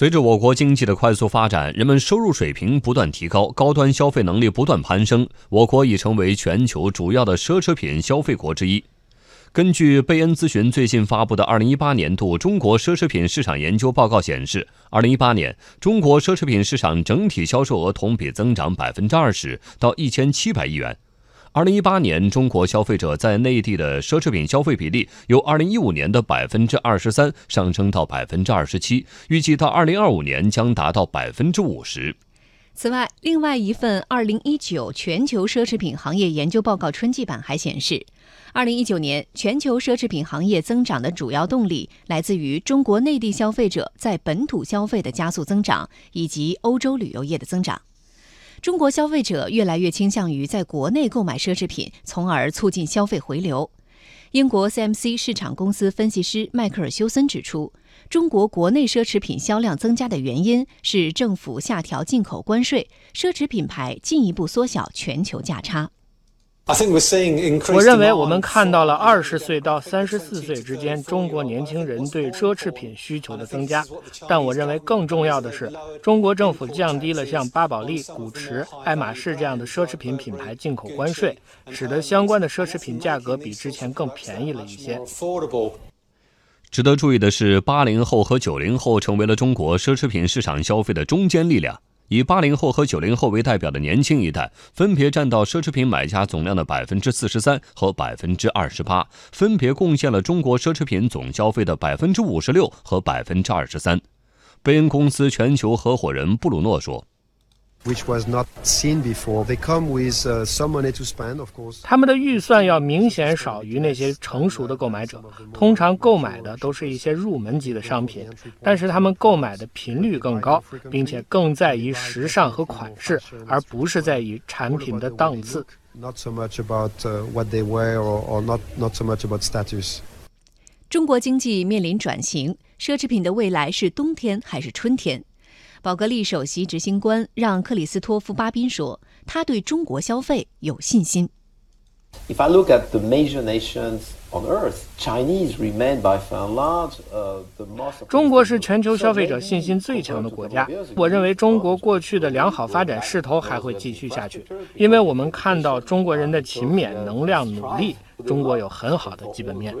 随着我国经济的快速发展，人们收入水平不断提高，高端消费能力不断攀升，我国已成为全球主要的奢侈品消费国之一。根据贝恩咨询最近发布的《二零一八年度中国奢侈品市场研究报告》显示，二零一八年中国奢侈品市场整体销售额同比增长百分之二十，到一千七百亿元。二零一八年，中国消费者在内地的奢侈品消费比例由二零一五年的百分之二十三上升到百分之二十七，预计到二零二五年将达到百分之五十。此外，另外一份二零一九全球奢侈品行业研究报告春季版还显示，二零一九年全球奢侈品行业增长的主要动力来自于中国内地消费者在本土消费的加速增长，以及欧洲旅游业的增长。中国消费者越来越倾向于在国内购买奢侈品，从而促进消费回流。英国 CMC 市场公司分析师迈克尔·休森指出，中国国内奢侈品销量增加的原因是政府下调进口关税，奢侈品牌进一步缩小全球价差。我认为我们看到了二十岁到三十四岁之间中国年轻人对奢侈品需求的增加，但我认为更重要的是，中国政府降低了像巴宝莉、古驰、爱马仕这样的奢侈品品牌进口关税，使得相关的奢侈品价格比之前更便宜了一些。值得注意的是，八零后和九零后成为了中国奢侈品市场消费的中坚力量。以八零后和九零后为代表的年轻一代，分别占到奢侈品买家总量的百分之四十三和百分之二十八，分别贡献了中国奢侈品总消费的百分之五十六和百分之二十三。贝恩公司全球合伙人布鲁诺说。Which was not seen before. They come with some money to spend, of course. 他们的预算要明显少于那些成熟的购买者，通常购买的都是一些入门级的商品，但是他们购买的频率更高，并且更在意时尚和款式，而不是在于产品的档次。Not so much about what they wear or, or not not so much about status. 中国经济面临转型，奢侈品的未来是冬天还是春天？宝格丽首席执行官让·克里斯托夫·巴宾说：“他对中国消费有信心。” If I look at the major nations on earth, Chinese remain by far large 中国是全球消费者信心最强的国家。我认为中国过去的良好发展势头还会继续下去，因为我们看到中国人的勤勉、能量、努力。中国有很好的基本面。